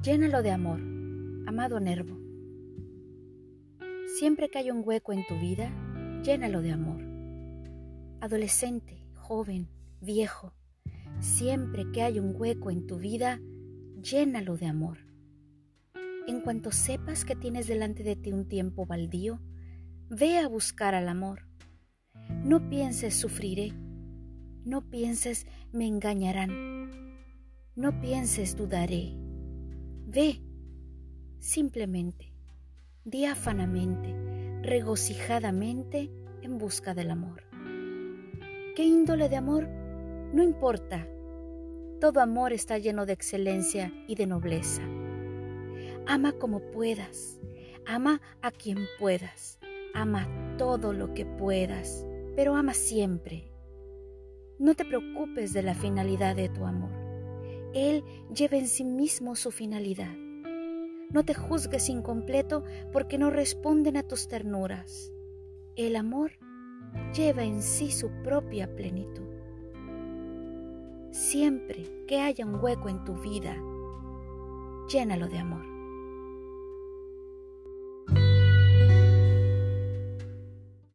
Llénalo de amor, amado Nervo. Siempre que haya un hueco en tu vida, llénalo de amor. Adolescente, joven, viejo, siempre que haya un hueco en tu vida, llénalo de amor. En cuanto sepas que tienes delante de ti un tiempo baldío, ve a buscar al amor. No pienses sufriré, no pienses me engañarán, no pienses dudaré. Ve, simplemente, diáfanamente, regocijadamente en busca del amor. ¿Qué índole de amor? No importa. Todo amor está lleno de excelencia y de nobleza. Ama como puedas. Ama a quien puedas. Ama todo lo que puedas, pero ama siempre. No te preocupes de la finalidad de tu amor. Él lleva en sí mismo su finalidad. No te juzgues incompleto porque no responden a tus ternuras. El amor lleva en sí su propia plenitud. Siempre que haya un hueco en tu vida, llénalo de amor.